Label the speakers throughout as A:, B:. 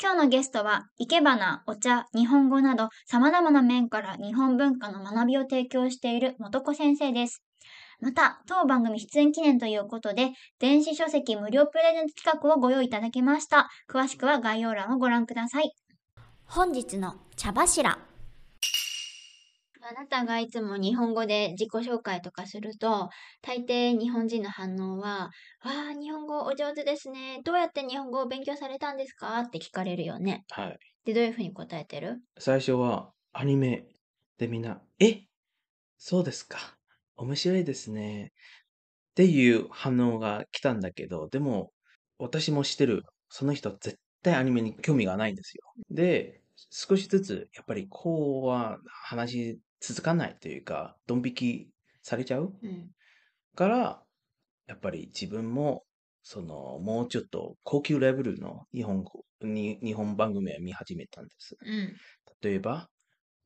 A: 今日のゲストは、生け花、お茶、日本語など様々な面から日本文化の学びを提供している元子先生です。また、当番組出演記念ということで、電子書籍無料プレゼント企画をご用意いただきました。詳しくは概要欄をご覧ください。本日の茶柱。あなたがいつも日本語で自己紹介とかすると、大抵日本人の反応は、わあ、日本語お上手ですね。どうやって日本語を勉強されたんですか？って聞かれるよね。
B: はい。
A: で、どういうふうに答えてる？
B: 最初はアニメでみんな、え？そうですか。面白いですね。っていう反応が来たんだけど、でも私も知ってる。その人絶対アニメに興味がないんですよ。で、少しずつやっぱりこうは話続かないというか、ドン引きされちゃう？
A: うん。
B: から、やっぱり自分も、その、もうちょっと高級レベルの日本語、に日本番組を見始めたんです。
A: うん。
B: 例えば、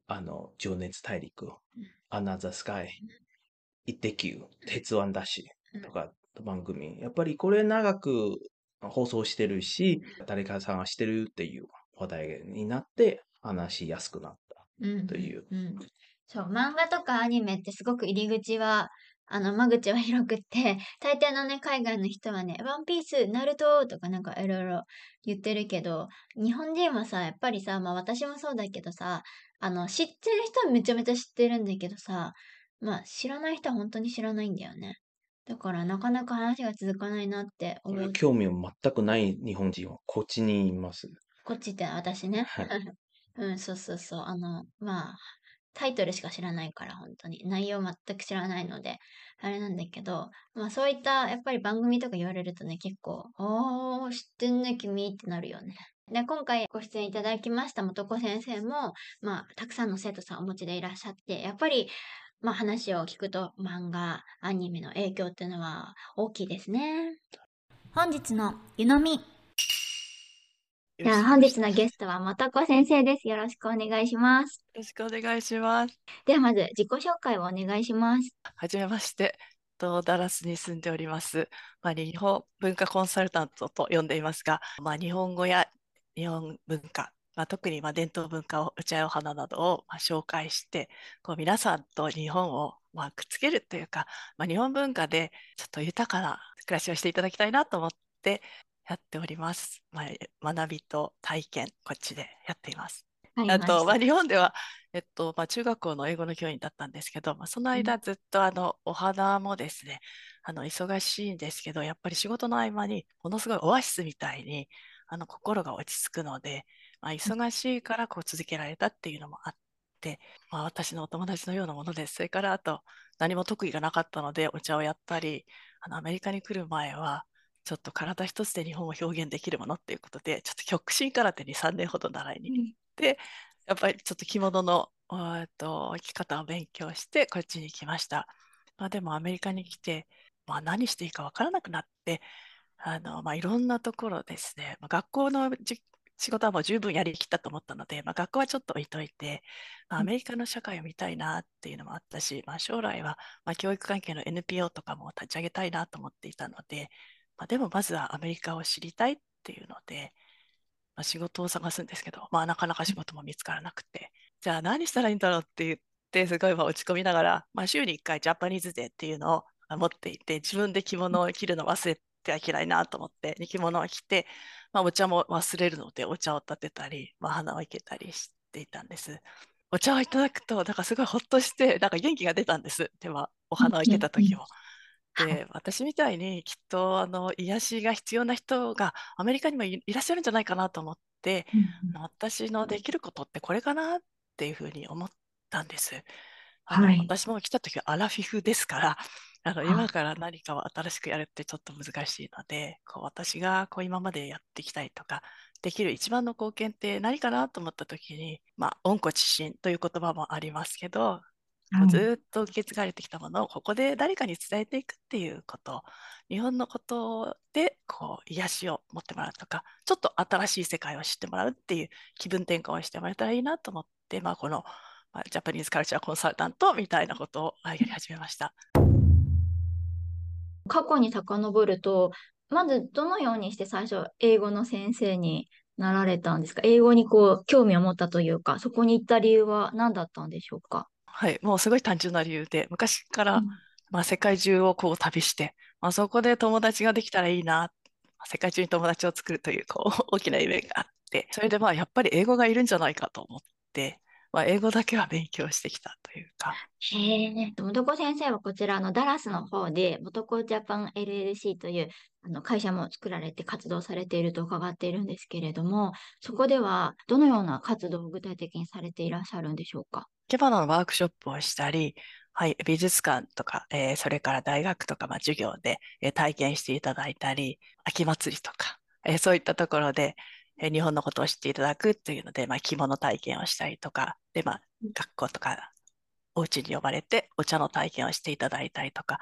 B: あの、情熱大陸、アナザースカイ、イッテ Q、鉄腕ダッシュとか番組。やっぱりこれ長く放送してるし、誰かさんがしてるっていう話題になって話しやすくなった。
A: うん。
B: という
A: うん。そう、漫画とかアニメってすごく入り口は、あの、間口は広くって、大抵のね、海外の人はね、ワンピース、ナルトとかなんかいろいろ言ってるけど、日本人はさ、やっぱりさ、まあ私もそうだけどさ、あの、知ってる人はめちゃめちゃ知ってるんだけどさ、まあ知らない人は本当に知らないんだよね。だからなかなか話が続かないなって思う。
B: 興味を全くない日本人はこっちにいます。
A: こっちって私ね。
B: はい
A: うん、そうそうそう。あの、まあ、タイトルしか知らないから、本当に。内容全く知らないので、あれなんだけど、まあそういった、やっぱり番組とか言われるとね、結構、おー、知ってんね、君ってなるよね。で、今回ご出演いただきました元子先生も、まあ、たくさんの生徒さんお持ちでいらっしゃって、やっぱり、まあ話を聞くと、漫画、アニメの影響っていうのは大きいですね。本日の湯飲み。じゃあ本日のゲストは元子先生です。よろしくお願いします。
C: よろしくお願いします。
A: ではまず自己紹介をお願いします。
C: はじめまして。とダラスに住んでおります。まあ、日本文化コンサルタントと呼んでいますが、まあ、日本語や日本文化、まあ、特にまあ伝統文化を、お茶やお花などをまあ紹介して、こう皆さんと日本をまあくっつけるというか、まあ、日本文化でちょっと豊かな暮らしをしていただきたいなと思ってやっております。まあ、学びと体験、こっちでやっています。あと、まあ、日本では、えっとまあ、中学校の英語の教員だったんですけど、まあ、その間ずっとあのお花もですねあの忙しいんですけどやっぱり仕事の合間にものすごいオアシスみたいにあの心が落ち着くので、まあ、忙しいからこう続けられたっていうのもあって、まあ、私のお友達のようなものですそれからあと何も特技がなかったのでお茶をやったりあのアメリカに来る前はちょっと体一つで日本を表現できるものっていうことでちょっと極真空手に3年ほど習いに行って、やっぱりちょっと着物のえっと生き方を勉強してこっちに来ました。まあ、でもアメリカに来て、まあ、何していいか分からなくなってあの、まあ、いろんなところですね、まあ、学校のじ仕事はもう十分やりきったと思ったので、まあ、学校はちょっと置いといて、まあ、アメリカの社会を見たいなっていうのもあったし、まあ、将来はまあ教育関係の NPO とかも立ち上げたいなと思っていたので、まあ、でもまずはアメリカを知りたいっていうので、まあ、仕事を探すんですけど、まあ、なかなか仕事も見つからなくて、じゃあ何したらいいんだろうって言って、すごい落ち込みながら、まあ、週に1回ジャパニーズデーっていうのを持っていて、自分で着物を着るの忘れてはいけないなと思って、着物を着て、まあ、お茶も忘れるので、お茶を立てたり、まあ、花を生けたりしていたんです。お茶をいただくと、なんかすごいほっとして、なんか元気が出たんです。では、お花を生けた時も。で、私みたいにきっとあの癒しが必要な人がアメリカにもいいらっしゃるんじゃないかなと思って、あの私のできることってこれかなっていうふうに思ったんです。あの
A: はい。
C: 私も来た時はアラフィフですから、あの
A: はい
C: 今から何かを新しくやるってちょっと難しいので、こう私がこう今までやっていきたいとか、できる一番の貢献って何かなと思った時に、まあ、温故知新という言葉もありますけど、こうずっと受け継がれてきたものをここで誰かに伝えていくっていうこと。日本のことでこう癒しを持ってもらうとかちょっと新しい世界を知ってもらうっていう気分転換をしてもらえたらいいなと思って、まあ、この、まあ、ジャパニーズカルチャーコンサルタントみたいなことをやり始めました。
A: 過去に遡るとまずどのようにして最初英語の先生になられたんですか？英語にこう興味を持ったというかそこに行った理由は何だったんでしょうか？
C: はい、もうすごい単純な理由で、昔から、うん、まあ、世界中をこう旅して、まあ、そこで友達ができたらいいな、世界中に友達を作るというこう 大きな夢があって、それでまあやっぱり英語がいるんじゃないかと思って、まあ、英語だけは勉強してきたというか。
A: へえ、元子先生はこちらのダラスの方で、元子ジャパン LLC というあの会社も作られて活動されていると伺っているんですけれども、そこではどのような活動を具体的にされていらっしゃるんでしょうか？
C: 生け花のワークショップをしたり、はい、美術館とか、えー、それから大学とか、まあ、授業で、えー、体験していただいたり、秋祭りとか、えー、そういったところで、え日本のことを知っていただくっていうので、まあ、着物体験をしたりとか、で、まあ、学校とか、お家に呼ばれてお茶の体験をしていただいたりとか、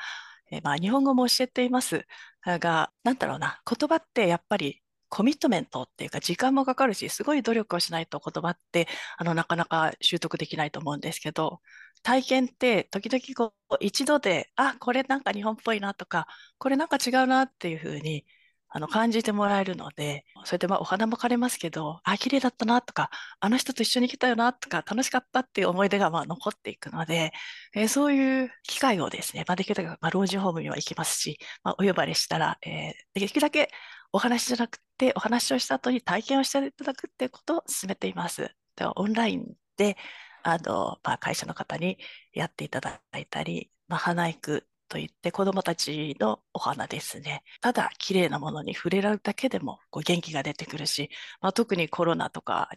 C: えまあ、日本語も教えていますが、なんだろうな、言葉ってやっぱりコミットメントっていうか時間もかかるし、すごい努力をしないと言葉ってあのなかなか習得できないと思うんですけど、体験って時々こう一度で、あ、これなんか日本っぽいなとか、これなんか違うなっていうふうにあの感じてもらえるので、それでまあお花も枯れますけど、あ、綺麗だったなとか、あの人と一緒に来たよなとか、楽しかったっていう思い出がまあ残っていくので、えー、そういう機会をですね、まあ、できるだけ、まあ、老人ホームには行きますし、まあ、お呼ばれしたら、えー、できるだけお話じゃなくて、お話をした後に体験をしていただくっていうことを進めています。ではオンラインで、あの、まあ、会社の方にやっていただいたり、まあ、花育といって子どもたちのお花ですね。ただ綺麗なものに触れられるだけでもこう元気が出てくるし、まあ、特にコロナとか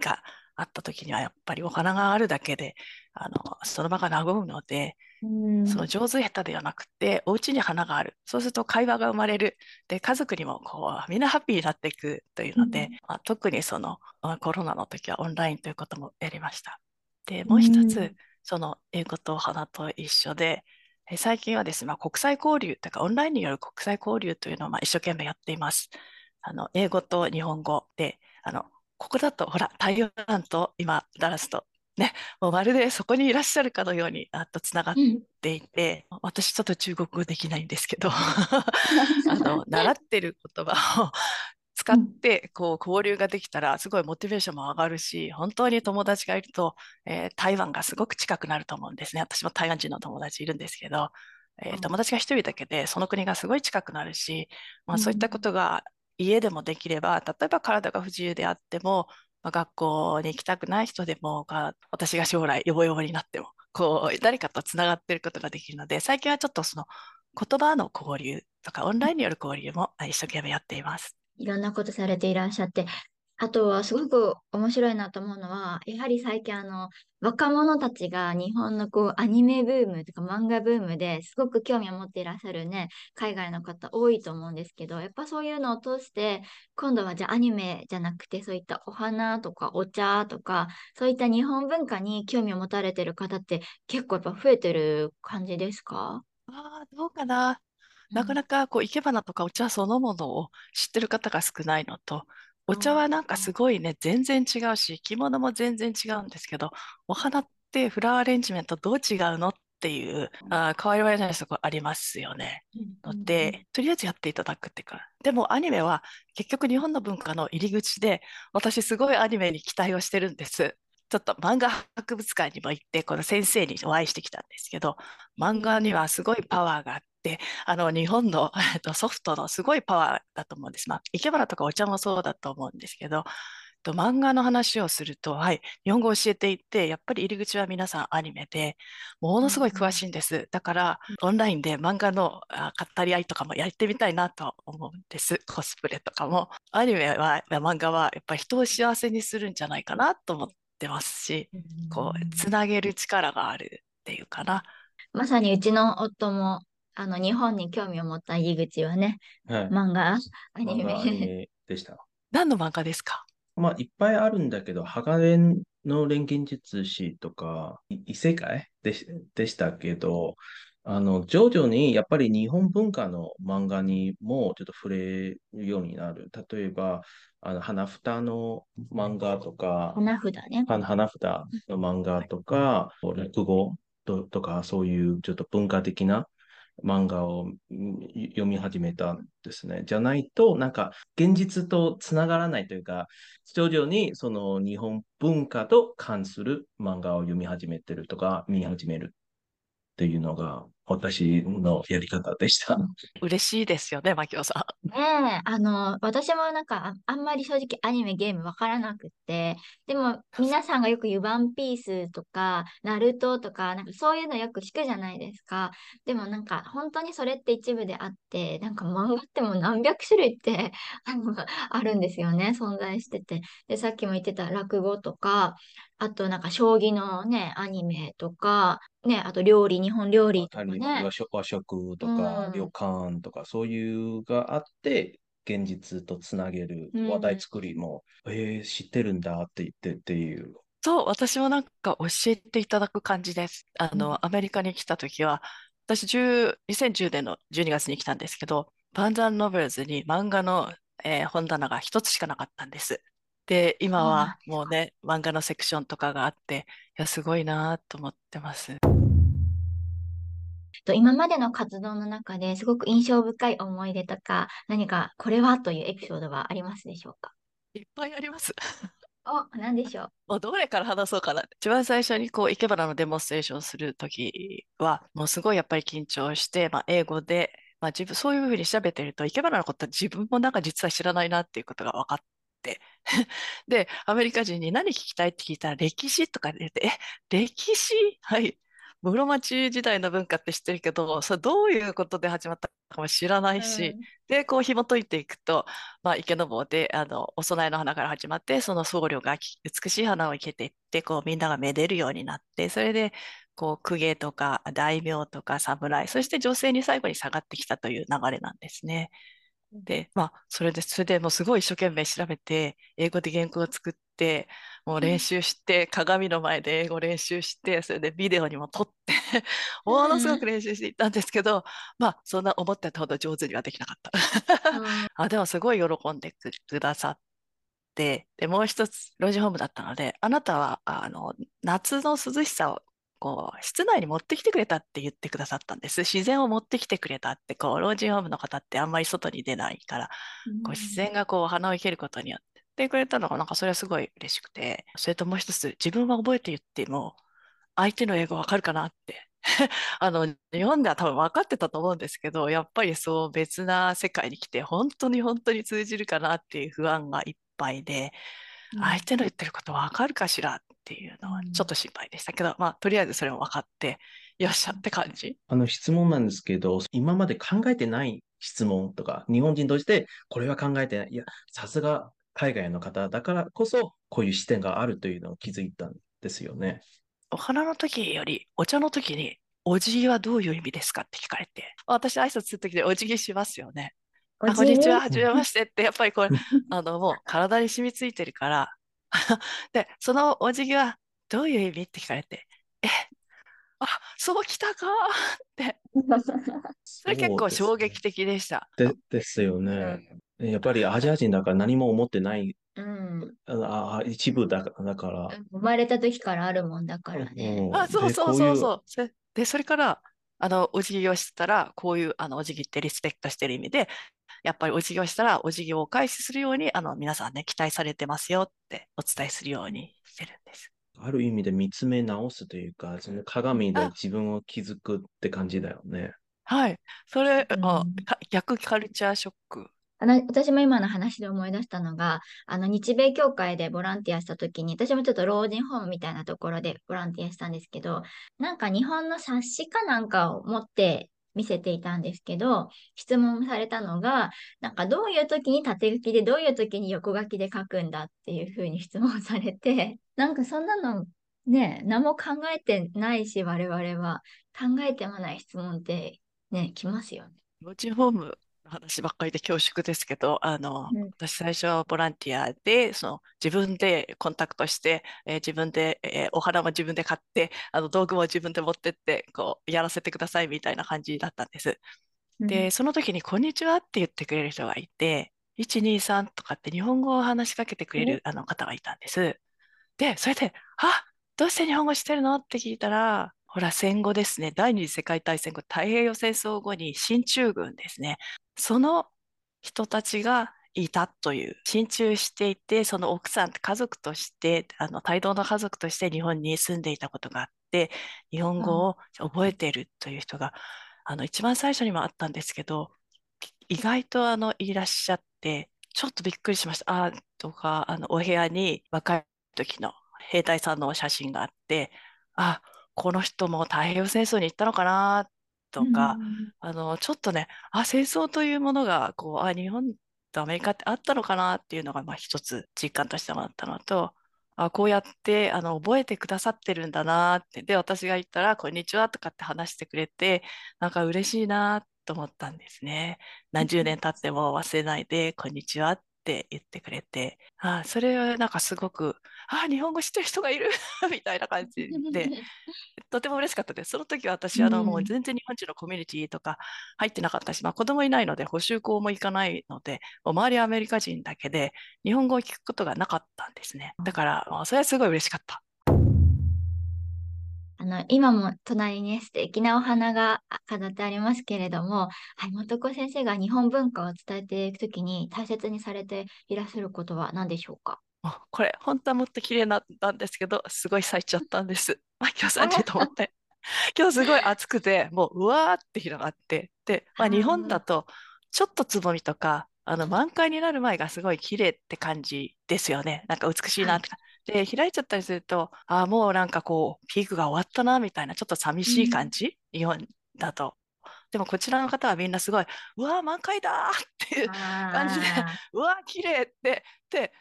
C: があった時にはやっぱりお花があるだけであのその場が和むので、その上手下手ではなくてお家に花がある。そうすると会話が生まれる。で家族にもこうみんなハッピーになっていくというので、まあ、特にそのコロナの時はオンラインということもやりました。でもう一つ、その英語と花と一緒で最近はですね、まあ、国際交流とか、オンラインによる国際交流というのをまあ一生懸命やっています。あの英語と日本語で、あのここだと、ほら、台湾と今、ダラスと、ね、もうまるでそこにいらっしゃるかのようにあとつながっていて、うん、私ちょっと中国語できないんですけど あの習ってる言葉を使ってこう交流ができたらすごいモチベーションも上がるし本当に友達がいると、えー、台湾がすごく近くなると思うんですね。私も台湾人の友達いるんですけど、えー、友達が1人だけでその国がすごい近くなるし、まあ、そういったことが家でもできれば例えば体が不自由であっても、まあ、学校に行きたくない人でもが私が将来ヨボヨボになってもこう誰かとつながっていることができるので最近はちょっとその言葉の交流とかオンラインによる交流も一生懸命やっています。
A: いろんなことされていらっしゃって、あとはすごく面白いなと思うのは、やはり最近あの、若者たちが日本のこうアニメブームとか漫画ブームですごく興味を持っていらっしゃるね、海外の方多いと思うんですけど、やっぱそういうのを通して、今度はじゃあアニメじゃなくてそういったお花とかお茶とか、そういった日本文化に興味を持たれてる方って結構やっぱ増えてる感じですか？
C: ああ、どうかな。なかなかこう生け花とかお茶そのものを知ってる方が少ないのと、お茶はなんかすごいね、全然違うし、着物も全然違うんですけど、お花ってフラワーアレンジメントどう違うのっていう、あ変わり映えないとこありますよね。ので、とりあえずやっていただくっていうか、でもアニメは結局日本の文化の入り口で、私すごいアニメに期待をしてるんです。ちょっと漫画博物館にも行って、この先生にお会いしてきたんですけど、漫画にはすごいパワーがあっ、あの日本の、えっと、ソフトのすごいパワーだと思うんです。まあ、生け花とかお茶もそうだと思うんですけど、と漫画の話をすると、はい、日本語を教えていて、やっぱり入り口は皆さんアニメで、ものすごい詳しいんです。だから、オンラインで漫画の語り合いとかもやってみたいなと思うんです。コスプレとかも。アニメは、漫画はやっぱり人を幸せにするんじゃないかなと思ってますし、こう、つなげる力があるっていうかな。
A: まさにうちの夫もあの、日本に興味を持った入り口はね、はい、漫画、アニメ。
B: でした。
C: 何の漫画ですか？
B: まあ、いっぱいあるんだけど、ハガレンの錬金術師とか、い異世界でしでしたけど、あの、徐々にやっぱり日本文化の漫画にもちょっと触れるようになる。例えば、あの、花札の漫画とか、
A: 花札ね。
B: 花花札の漫画とか、落語ととか、そういうちょっと文化的な漫画をうん読み始めたんですね。じゃないと、なんか現実とつながらないというか、徐々にその日本文化と関する漫画を読み始めてるとか、見始めるっていうのが私のやり方でした。
C: 嬉しいですよね、マキオさん。
A: ねえ、あの、私もなんかあ、あんまり正直アニメ、ゲームわからなくって、でも皆さんがよく言うワンピースとか、ナルトとか、なんかそういうのよく聞くじゃないですか。でもなんか本当にそれって一部であって、なんか漫画ってもう何百種類って あのあるんですよね、存在してて。で、さっきも言ってた落語とか、あとなんか将棋のね、アニメとか、ね、あと料理、日本料理とかね。
B: 和食和食とか、
A: うん
B: 旅館とか、そういうがあって、現実とつなげる
A: うん
B: 話題作りも、えー、知ってるんだって言ってっていう。
C: そう、私もなんか教えていただく感じです。あ
A: うん
C: の、アメリカに来た時は、私10、2010年の12月に来たんですけど、バンザンノベルズに漫画の、えー本棚が一つしかなかったんです。で、今はもうね、漫画のセクションとかがあって、いや、すごいなと思ってます。
A: と今までの活動の中ですごく印象深い思い出とか、何かこれはというエピソードはありますでしょうか？
C: いっぱいあります。
A: お、何でしょう？
C: もうどれから話そうかな。一番最初にこう、生け花のデモンストレーションするときは、もうすごいやっぱり緊張して、まあ、英語で、まあ、自分、そういうふうに調べてると、生け花のことは自分もなんか実は知らないなっていうことが分かって。で、アメリカ人に何聞きたいって聞いたら、歴史とか言って、え、歴史？はい。室町時代の文化って知ってるけど、それどういうことで始まったかも知らないし、で、こう紐解いていくと、まあ、池坊で、あの、お供えの花から始まって、その僧侶がき美しい花を生けていって、こう、みんながめでるようになって、それで、こう、公家とか大名とか侍、そして女性に最後に下がってきたという流れなんですね。で、まあ、それで、それでもうすごい一生懸命調べて、英語で原稿を作って、もう練習して、鏡の前で英語練習して、それでビデオにも撮って、ものすごく練習していったんですけど、まあ、そんな思ってたほど上手にはできなかった。
A: うん
C: あ、でもすごい喜んでくくださって、で、もう一つ、老人ホームだったので、あなたは、あの、夏の涼しさを、こう、室内に持ってきてくれたって言ってくださったんです。自然を持ってきてくれたって、こう、老人ホームの方ってあんまり外に出ないから、こう自然がこう花を生けることによって言ってくれたのがなんかそれはすごい嬉しくて、それともう一つ自分は覚えて言っても相手の英語わかるかなって。あの、日本では多分分かってたと思うんですけど、やっぱりそう別な世界に来て本当に本当に通じるかなっていう不安がいっぱいで、相手の言ってることわかるかしらっていうのはちょっと心配でしたけど、まあとりあえずそれも分かって、よっしゃって感じ。
B: あの質問なんですけど、今まで考えてない質問とか、日本人としてこれは考えてない。いや、さすが海外の方だからこそ、こういう視点があるというのを気づいたんですよね。
C: お花の時よりお茶の時に、お辞儀はどういう意味ですかって聞かれて、私挨拶する時でお辞儀しますよね。あ、こんにちは、はじめましてって、やっぱりこれ、あの、もう体に染みついてるから、で、そのお辞儀はどういう意味って聞かれて、え、あ、そうきたか って、それ結構衝撃的でした。
B: でですよね。やっぱりアジア人だから何も思ってない、
A: うん。
B: ああ一部だだから。
A: 生まれた時からあるもんだからね。
B: うん
C: あ、そう
B: で
C: そうそうそう。で、それから、あの、お辞儀をしたら、こういう、あの、お辞儀ってリスペクトしてる意味で、やっぱりお辞儀をしたら、お辞儀をお返しするように、あの、皆さんね、期待されてますよってお伝えするようにしてるんです。
B: ある意味で見つめ直すというか、その鏡で
C: あ
B: 自分を気づくって感じだよね。
C: はい。それ、
A: うん
C: 逆カルチャーショック。
A: あの、私も今の話で思い出したのが、あの、日米協会でボランティアした時に、私もちょっと老人ホームみたいなところでボランティアしたんですけど、なんか日本の冊子かなんかを持って見せていたんですけど、質問されたのが、なんかどういう時に縦書きで、どういう時に横書きで書くんだっていうふうに質問されて、なんかそんなのね、何も考えてないし、我々は考えてもない質問ってね、来ますよね。
C: 老人ホーム話ばっかりで恐縮ですけど、あの、
A: うん。
C: 私最初はボランティアで、その自分でコンタクトして、えー自分で、えーお花も自分で買って、あの道具も自分で持ってって、こう、やらせてくださいみたいな感じだったんです。で、その時に、こんにちはって言ってくれる人がいて、123とかって日本語を話しかけてくれるあの方がいたんです。で、それで、あ、どうして日本語してるの？って聞いたら、ほら、戦後ですね、第二次世界大戦後、太平洋戦争後に進駐軍ですね、その人たちがいたという、進駐していて、その奥さん、家族として、あの、帯同の家族として日本に住んでいたことがあって、日本語を覚えているという人が、あの、一番最初にもあったんですけど、意外とあの、いらっしゃって、ちょっとびっくりしました。あ、とか、あの、お部屋に若い時の兵隊さんの写真があって、あ、この人も太平洋戦争に行ったのかなっとか、あの、ちょっとね、あ、戦争というものが、こう、あ、日本とアメリカってあったのかなっていうのが、まあ一つ実感としてもあったのと、あ、こうやって、あの、覚えてくださってるんだなって。で、私が言ったら、こんにちはとかって話してくれて、なんか嬉しいなと思ったんですね。何十年経っても忘れないで、こんにちはって言ってくれて、あ、それはなんかすごく、あ、日本語知ってる人がいる みたいな感じで、とても嬉しかったです。その時は私、あの、もう全然日本人のコミュニティとか入ってなかったし、まあ子供いないので補習校も行かないので、もう周りはアメリカ人だけで日本語を聞くことがなかったんですね。だから、それはすごい嬉しかった。
A: あの、今も隣にね、素敵なお花があ飾ってありますけれども、はい、元子先生が日本文化を伝えていくときに大切にされていらっしゃることは何でしょうか？
C: これ、本当はもっと綺麗なんですけど、すごい咲いちゃったんです。まあ、今日30と思って。今日すごい暑くて、もううわーって広がって。で、まあ、日本だと、ちょっとつぼみとか、あの満開になる前がすごい綺麗って感じですよね。なんか美しいなって。で、開いちゃったりすると、ああ、もうなんかこう、ピークが終わったな、みたいな、ちょっと寂しい感じ、日本だと。でもこちらの方はみんなすごい、うわー、満開だーっていう感じで、うわー、綺麗って、で、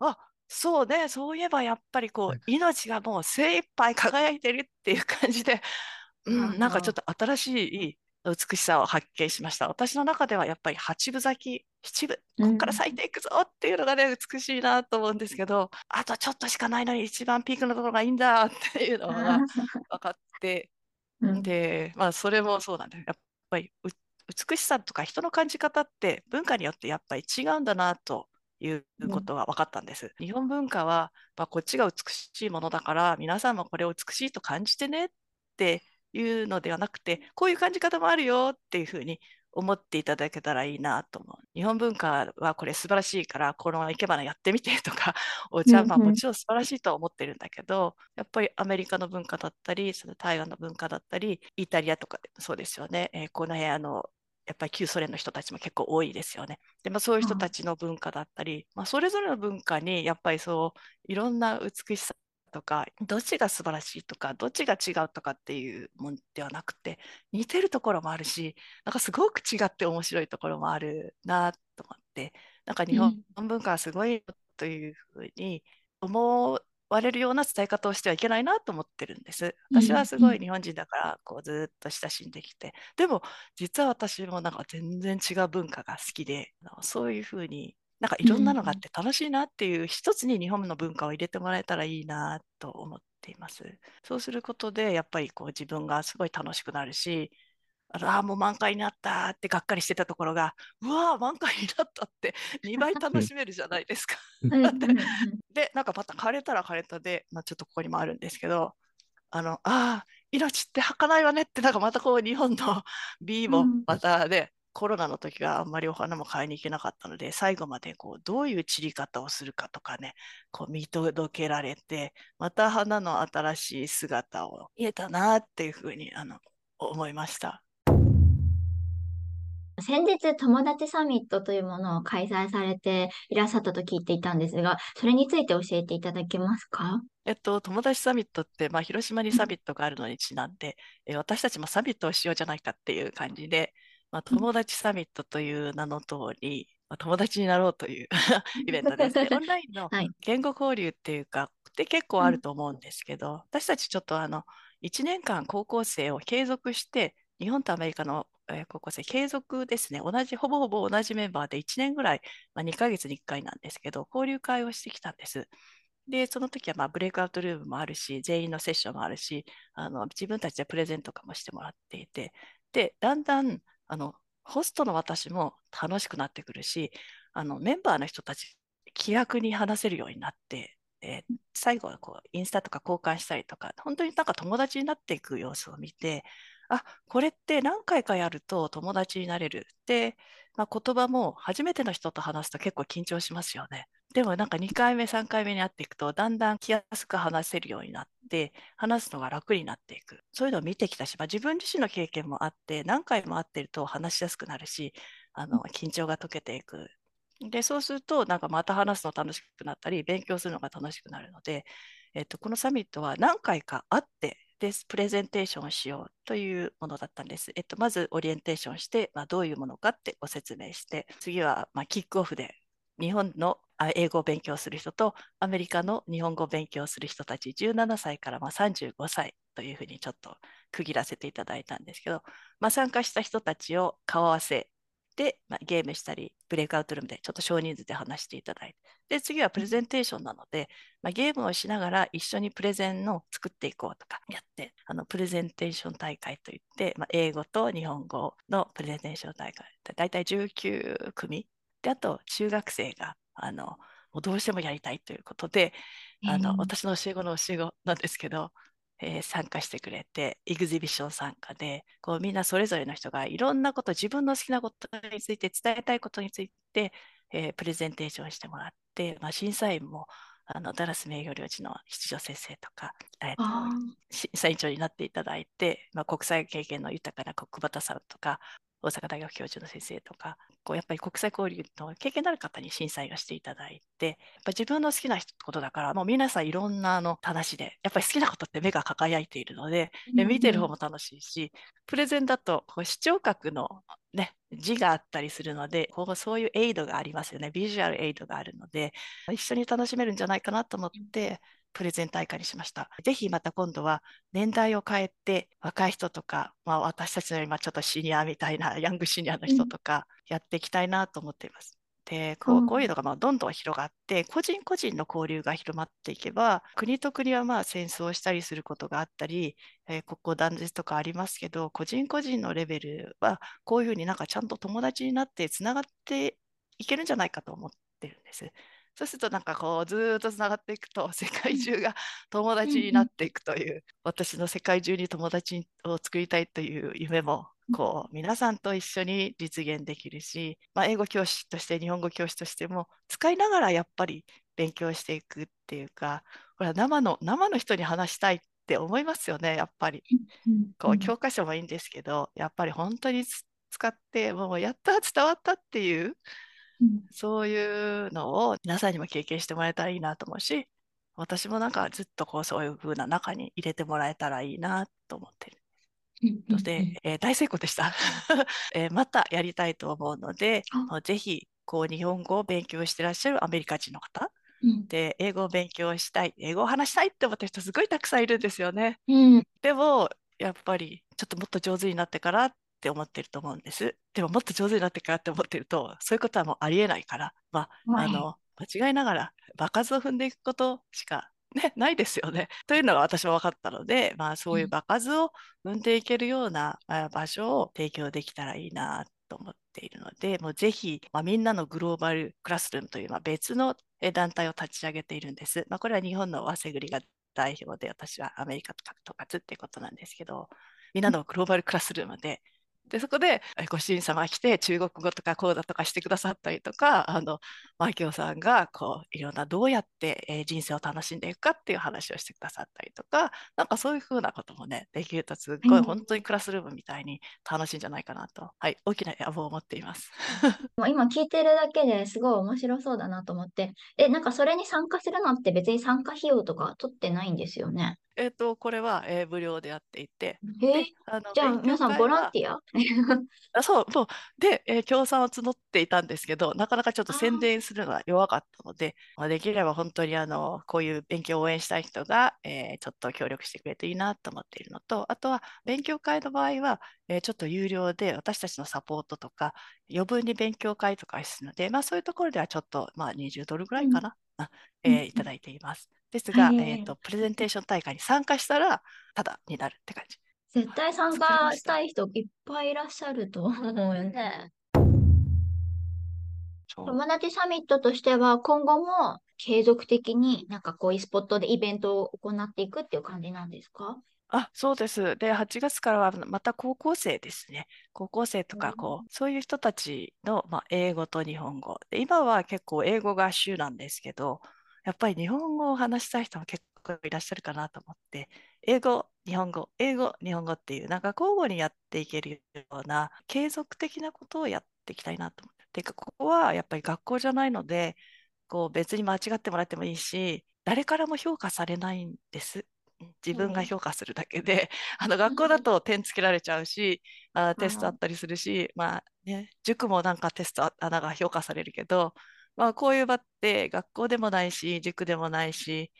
C: あ、そうね、そういえばやっぱりこう、命がもう精一杯輝いてるっていう感じで、うん、なんかちょっと新しい美しさを発見しました。私の中ではやっぱり八分咲き、七分、ここから咲いていくぞっていうのがね、美しいなと思うんですけど、あとちょっとしかないのに一番ピークのところがいいんだっていうのが分かって、で、まあそれもそうなんだよ。やっぱり美しさとか人の感じ方って文化によってやっぱり違うんだなということが分かったんです。日本文化は、まあ、こっちが美しいものだから皆さんもこれを美しいと感じてねっていうのではなくてこういう感じ方もあるよっていうふうに思っていただけたらいいなと思う。日本文化はこれ素晴らしいからこの生け花やってみてとか お茶はもちろん素晴らしいとは思ってるんだけど、やっぱりアメリカの文化だったりその台湾の文化だったりイタリアとかそうですよね、えー、この辺あのやっぱり旧ソ連の人たちも結構多いですよね。で、まあ、そういう人たちの文化だったり、まあ、それぞれの文化にやっぱりそういろんな美しさとかどっちが素晴らしいとかどっちが違うとかっていうもんではなくて似てるところもあるしなんかすごく違って面白いところもあるなと思ってなんか日本文化はすごいというふうに思われるような伝え方をしてはいけないなと思ってるんです。私はすごい日本人だからこうずっと親しんできて。でも実は私もなんか全然違う文化が好きでそういうふうになんかいろんなのがあって楽しいなっていう、一つに日本の文化を入れてもらえたらいいなと思っています。そうすることでやっぱりこう自分がすごい楽しくなるし、ああ、もう満開になったってがっかりしてたところが、うわー、満開になったって 2倍楽しめるじゃないですか。で、なんかまた枯れたら枯れたで、まあ、ちょっとここにもあるんですけど、あの、ああ、命って儚いわねって、なんかまたこう日本の B もまたで、コロナの時はあんまりお花も買いに行けなかったので、最後までこうどういう散り方をするかとかね、こう見届けられて、また花の新しい姿を見えたなっていうふうにあの思いました。
A: 先日、友達サミットというものを開催されていらっしゃったと聞いていたんですが、それについて教えていただけますか？
C: えっと、友達サミットって、まあ、広島にサミットがあるのにちなんで、え私たちもサミットをしようじゃないかっていう感じで、まあ、友達サミットという名の通り、まあ、友達になろうという イベントですね。オンラインの 言語交流っていうか、って結構あると思うんですけど、私たちちょっとあの、1年間高校生を継続して、日本とアメリカのえー高校生、継続ですね。同じ、ほぼほぼ同じメンバーで1年ぐらい、まあ、2ヶ月に1回なんですけど、交流会をしてきたんです。で、その時はまあブレイクアウトルームもあるし、全員のセッションもあるし、あの自分たちでプレゼントとかもしてもらっていて、で、だんだんあのホストの私も楽しくなってくるし、あのメンバーの人たち気楽に話せるようになって、えー最後はこうインスタとか交換したりとか、本当になんか友達になっていく様子を見て、あこれって何回かやると友達になれる。で、まあ、言葉も初めての人と話すと結構緊張しますよね。でもなんか2回目、3回目に会っていくと、だんだん気安く話せるようになって、話すのが楽になっていく。そういうのを見てきたし、まあ、自分自身の経験もあって、何回も会ってると話しやすくなるし、あの緊張が解けていく。で、そうすると、なんかまた話すの楽しくなったり、勉強するのが楽しくなるので、えっと、このサミットは何回か会って、で、プレゼンテーションをしようというものだったんです。えっと、まずオリエンテーションして、まあ、どういうものかってご説明して、次は、ま、キックオフで日本の英語を勉強する人とアメリカの日本語を勉強する人たち17歳からまあ35歳というふうにちょっと区切らせていただいたんですけど、まあ、参加した人たちを顔合わせで、まあ、ゲームしたりブレイクアウトルームでちょっと少人数で話していただいてで次はプレゼンテーションなので、まあ、ゲームをしながら一緒にプレゼンの作っていこうとかやってあのプレゼンテーション大会といって、まあ、英語と日本語のプレゼンテーション大会だいたい19組。であと中学生があのもうどうしてもやりたいということで、あの
A: うん
C: 私の教え子の教え子なんですけど、えー参加してくれてエグゼビション参加でこうみんなそれぞれの人がいろんなこと自分の好きなことについて伝えたいことについて、えープレゼンテーションしてもらって、まあ、審査員もあのダラス名誉領事の七条先生とか、えーと
A: あ
C: 審査委員長になっていただいて、まあ、国際経験の豊かな国畑さんとか大阪大学教授の先生とかこうやっぱり国際交流の経験のある方に審査員をしていただいてやっぱ自分の好きなことだからもう皆さんいろんなあの話でやっぱり好きなことって目が輝いているので
A: ー
C: で見てる方も楽しいし、プレゼンだとこう視聴覚の、ね、字があったりするのでこうそういうエイドがありますよね。ビジュアルエイドがあるので一緒に楽しめるんじゃないかなと思ってプレゼン大会にしました。ぜひまた今度は年代を変えて若い人とか、まあ、私たちの今ちょっとシニアみたいな ヤングシニアの人とかやっていきたいなと思っています。でこ
A: う
C: うんこういうのがまあどんどん広がって個人個人の交流が広まっていけば国と国はまあ戦争をしたりすることがあったり、えー国交断絶とかありますけど個人個人のレベルはこういうふうになんかちゃんと友達になってつながっていけるんじゃないかと思ってるんです。そうするとなんかこうずーっとつながっていくと世界中が友達になっていくという私の世界中に友達を作りたいという夢もこう皆さんと一緒に実現できるし、まあ、英語教師として日本語教師としても使いながらやっぱり勉強していくっていうかほら生の生の人に話したいって思いますよねやっぱり。
A: うん
C: こう教科書もいいんですけどやっぱり本当につ使ってもうやった伝わったっていう
A: うん。
C: そういうのを皆さんにも経験してもらえたらいいなと思うし私もなんかずっとこうそういう風な中に入れてもらえたらいいなと思ってる。ので、えー大成功でした、えーまたやりたいと思うのでぜひこう日本語を勉強してらっしゃるアメリカ人の方。
A: うん。
C: で英語を勉強したい。英語を話したいって思ってる人すごいたくさんいるんですよね。
A: うん。
C: でもやっぱりちょっともっと上手になってからって思ってると思うんです。でももっと上手になってからって思ってるとそういうことはもうありえないから、まあ、
A: はい
C: あの間違いながら場数を踏んでいくことしか、ね、ないですよね。というのが私は分かったので、まあ、そういう場数を踏んでいけるようなあ場所を提供できたらいいなと思っているので、もうぜひ、まあ、みんなのグローバルクラスルームという、まあ、別のえ団体を立ち上げているんです。まあ、これは日本の早稲栗が代表で、私はアメリカとかとかつっていうことなんですけど、みんなのグローバルクラスルームで、でそこでえご主人様が来て中国語とか講座とかしてくださったりとかあのマキオさんがこういろんなどうやって、えー人生を楽しんでいくかっていう話をしてくださったりとかなんかそういうふうなこともねできるとすっごい
A: うん
C: 本当にクラスルームみたいに楽しいんじゃないかなと、はい、大きな野望を持っています。
A: 今聞いてるだけですごい面白そうだなと思って。え、なんかそれに参加するのって別に参加費用とか取ってないんですよね？
C: えっとこれは、えー無料でやっていて
A: え
C: であの
A: じゃあ皆さんボランティア？
C: あ そう、もう、で、えー協賛を募っていたんですけど、なかなかちょっと宣伝するのは弱かったので、まあ、できれば本当にあの、こういう勉強を応援したい人が、えーちょっと協力してくれるといいなと思っているのと、あとは勉強会の場合は、えーちょっと有料で私たちのサポートとか、余分に勉強会とかするので、まあそういうところではちょっと、まあ20ドルぐらいかな、あえー
A: うん
C: いただいています。ですが、
A: はい
C: えーと、プレゼンテーション大会に参加したら、ただになるって感じ。
A: 絶対参加したい人いっぱいいらっしゃると思うよね。友達サミットとしては今後も継続的になんかこういうスポットでイベントを行っていくっていう感じなんですか？
C: あ、そうです。で、8月からはまた高校生ですね。高校生とか、こう、そういう人たちの、まあ、英語と日本語。で、今は結構英語が主なんですけど、やっぱり日本語を話したい人も結構いらっしゃるかなと思って、英語、日本語、英語、日本語っていう、なんか交互にやっていけるような継続的なことをやっていきたいなと思って。てか、ここはやっぱり学校じゃないので、こう別に間違ってもらってもいいし、誰からも評価されないんです。自分が評価するだけで、あの学校だと点つけられちゃうし、あテストあったりするし、まあね、塾もなんかテストあ穴が評価されるけど、まあこういう場って学校でもないし、塾でもないし、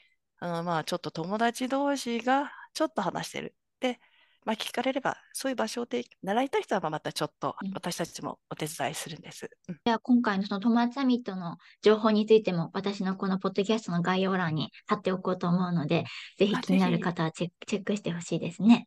C: あのまあちょっと友達同士がちょっと話してる。で、まあ聞かれれば、そういう場所を提習いたい人はまたちょっと
A: うん
C: 私たちもお手伝いするんです。うん
A: では今回のその友達サミットの情報についても私のこのポッドキャストの概要欄に貼っておこうと思うので、ぜひ
C: あ
A: 気になる方はチェックしてほしいですね。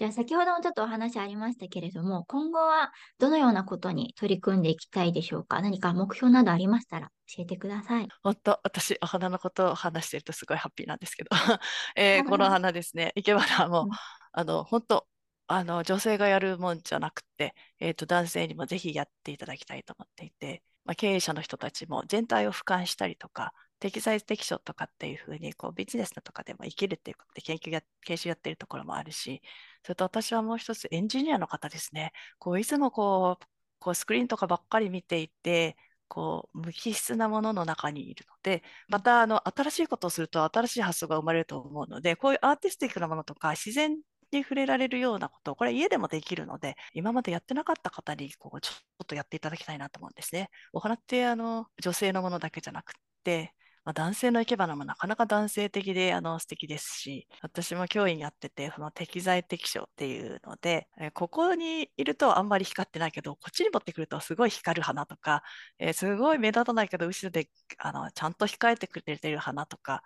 A: じゃあ先ほどもちょっとお話ありましたけれども、今後はどのようなことに取り組んでいきたいでしょうか？何か目標などありましたら教えてください。
C: 本当、私、お花のことを話しているとすごいハッピーなんですけど、えーこの花ですね、生け花も、
A: うん。
C: あの、本当、あの、女性がやるもんじゃなくて、えっと、男性にもぜひやっていただきたいと思っていて、まあ、経営者の人たちも全体を俯瞰したりとか、適材適所とかっていうふうに、こう、ビジネスとかでも生きるっていうことで研究や、研修やってるところもあるし、それと私はもう一つエンジニアの方ですね。こう、いつもこう、こうスクリーンとかばっかり見ていて、こう無機質なものの中にいるので、またあの新しいことをすると新しい発想が生まれると思うので、こういうアーティスティックなものとか自然に触れられるようなこと、これ家でもできるので、今までやってなかった方にこうちょっとやっていただきたいなと思うんですね。お花ってあの女性のものだけじゃなくて、まあ、男性の生け花もなかなか男性的であの素敵ですし、私も教員やってて、その適材適所っていうので、えここにいるとあんまり光ってないけど、こっちに持ってくるとすごい光る花とか、えーすごい目立たないけど、後ろであのちゃんと控えてくれてる花とか、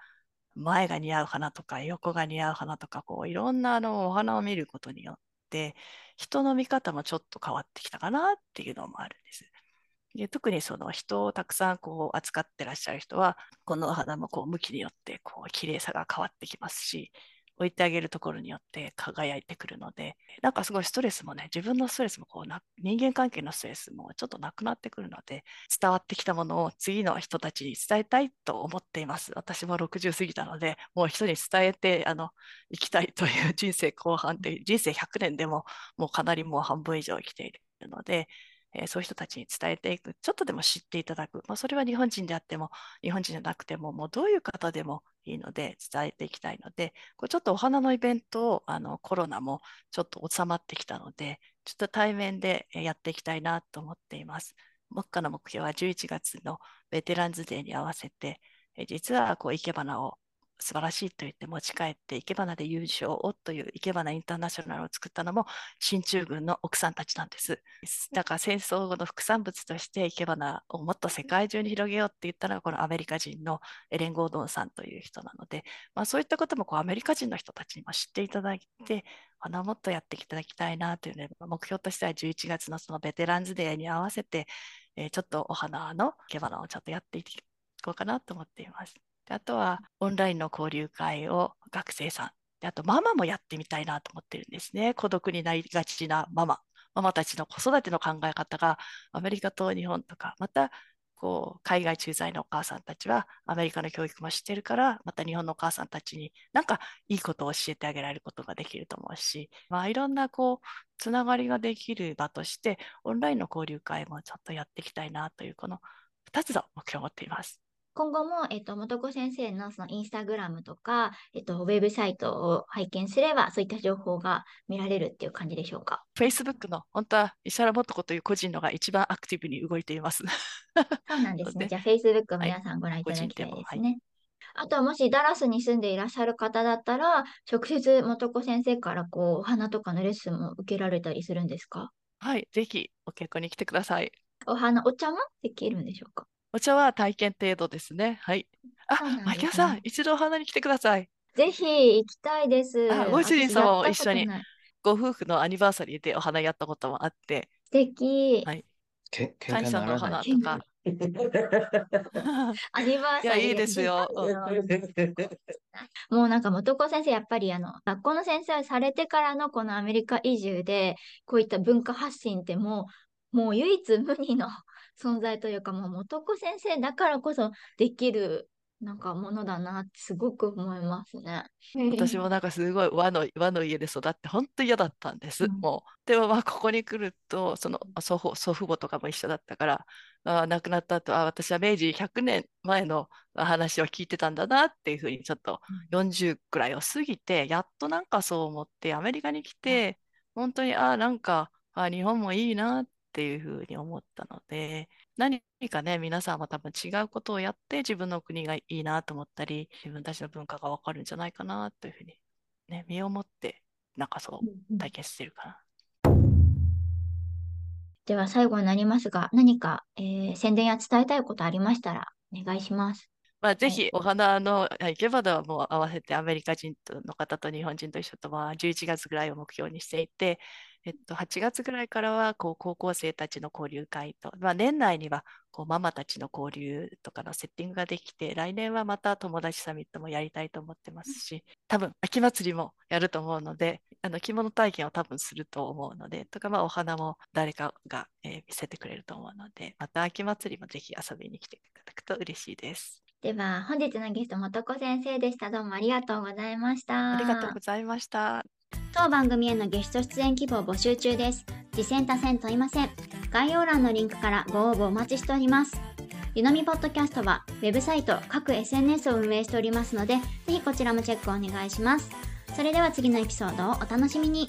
C: 前が似合う花とか、横が似合う花とか、こういろんなあのお花を見ることによって、人の見方もちょっと変わってきたかなっていうのもあるんです。で特にその人をたくさんこう扱ってらっしゃる人は、このお花もこう向きによってこう綺麗さが変わってきますし、置いてあげるところによって輝いてくるので、なんかすごいストレスもね、自分のストレスもこうな、人間関係のストレスもちょっとなくなってくるので、伝わってきたものを次の人たちに伝えたいと思っています。私も60過ぎたので、もう人に伝えて、あの、生きたいという人生後半って、人生100年でももうかなりもう半分以上生きているので、えーそういう人たちに伝えていく、ちょっとでも知っていただく、まあ、それは日本人であっても、日本人じゃなくても、もうどういう方でもいいので、伝えていきたいので、これちょっとお花のイベントを、あのコロナもちょっと収まってきたので、ちょっと対面でやっていきたいなと思っています。目下の目標は11月のベテランズデーに合わせて、え実はこう生け花を素晴らしいと言って持ち帰って、生け花で優勝をという生け花インターナショナルを作ったのも、進駐軍の奥さんたちなんです。だから戦争後の副産物として生け花をもっと世界中に広げようって言ったのが、このアメリカ人のエレン・ゴードンさんという人なので、まあ、そういったこともこうアメリカ人の人たちにも知っていただいて、花をもっとやっていただきたいなというので、目標としては11月のそのベテランズデーに合わせて、えーちょっとお花の生け花をちょっとやっていこうかなと思っています。であとはオンラインの交流会を学生さんであとママもやってみたいなと思ってるんですね。孤独になりがちなママ。ママたちの子育ての考え方がアメリカと日本とか、またこう海外駐在のお母さんたちはアメリカの教育も知ってるから、また日本のお母さんたちになんかいいことを教えてあげられることができると思うし、まあいろんなこうつながりができる場として、オンラインの交流会もちょっとやっていきたいなという、この2つの目標を持っています。
A: 今後も、えっと、元子先生のそのインスタグラムとか、えっと、ウェブサイトを拝見すれば、そういった情報が見られるっていう感じでしょうか
C: ？Facebook の本当は石原元子という個人のが一番アクティブに動いています。
A: そうなんですね。じゃあ、Facebook
C: はい
A: 皆さんご覧いただきたい
C: で
A: すね。あとは、もしダラスに住んでいらっしゃる方だったら、直接元子先生からこう、お花とかのレッスンも受けられたりするんですか？
C: はい、ぜひお稽古に来てください。
A: お花、お茶もできるんでしょうか？
C: お茶は体験程度ですね。はい。あ
A: そうなんですね
C: 牧野さん、一度お花に来てください。
A: ぜひ行きたいです。
C: あご主人様も一緒にご夫婦のアニバーサリーでお花やったこともあって、
A: 素敵。
C: はい。
B: け喧嘩
C: 感謝のお
B: ならない。
C: 花とか。
A: アニバーサリー
C: いやいいですよ
A: もうなんか元子先生、やっぱりあの、学校の先生をされてからのこのアメリカ移住で、こういった文化発信ってもう、もう唯一無二の存在というか、もう元子先生だからこそできる、なんかものだなってすごく思いますね。
C: 私もなんかすごい和の和の家で育って本当嫌だったんです、
A: うん。
C: もう。でもまあここに来るとその祖父祖父母とかも一緒だったからあ亡くなった後あ私は明治100年前の話を聞いてたんだなっていうふうにちょっと40くらいを過ぎてやっとなんかそう思ってアメリカに来て本当にあなんかあ日本もいいなっていうふうに思ったので何かね皆さんも多分違うことをやって自分の国がいいなと思ったり自分たちの文化がわかるんじゃないかなというふうにね身をもってなんかそう体験してるかな。
A: では最後になりますが、何か、えー宣伝や伝えたいことありましたらお願いします。
C: まあ、ぜ
A: はい
C: ひお花の生け花はもう合わせてアメリカ人との方と日本人と一緒とまあ11月ぐらいを目標にしていて、えっと、8月ぐらいからはこう高校生たちの交流会と、まあ、年内にはこうママたちの交流とかのセッティングができて来年はまた友達サミットもやりたいと思ってますし多分秋祭りもやると思うのであの着物体験を多分すると思うのでとか、まあ、お花も誰かが、えー見せてくれると思うのでまた秋祭りもぜひ遊びに来ていただくと嬉しいです。
A: では、本日のゲスト、元子先生でした。どうもありがとうございました。
C: ありがとうございました。
A: 当番組へのゲスト出演希望募集中です。次戦他戦問いません。概要欄のリンクからご応募お待ちしております。ゆのみポッドキャストは、ウェブサイト、各 SNS を運営しておりますので、ぜひこちらもチェックお願いします。それでは次のエピソードをお楽しみに。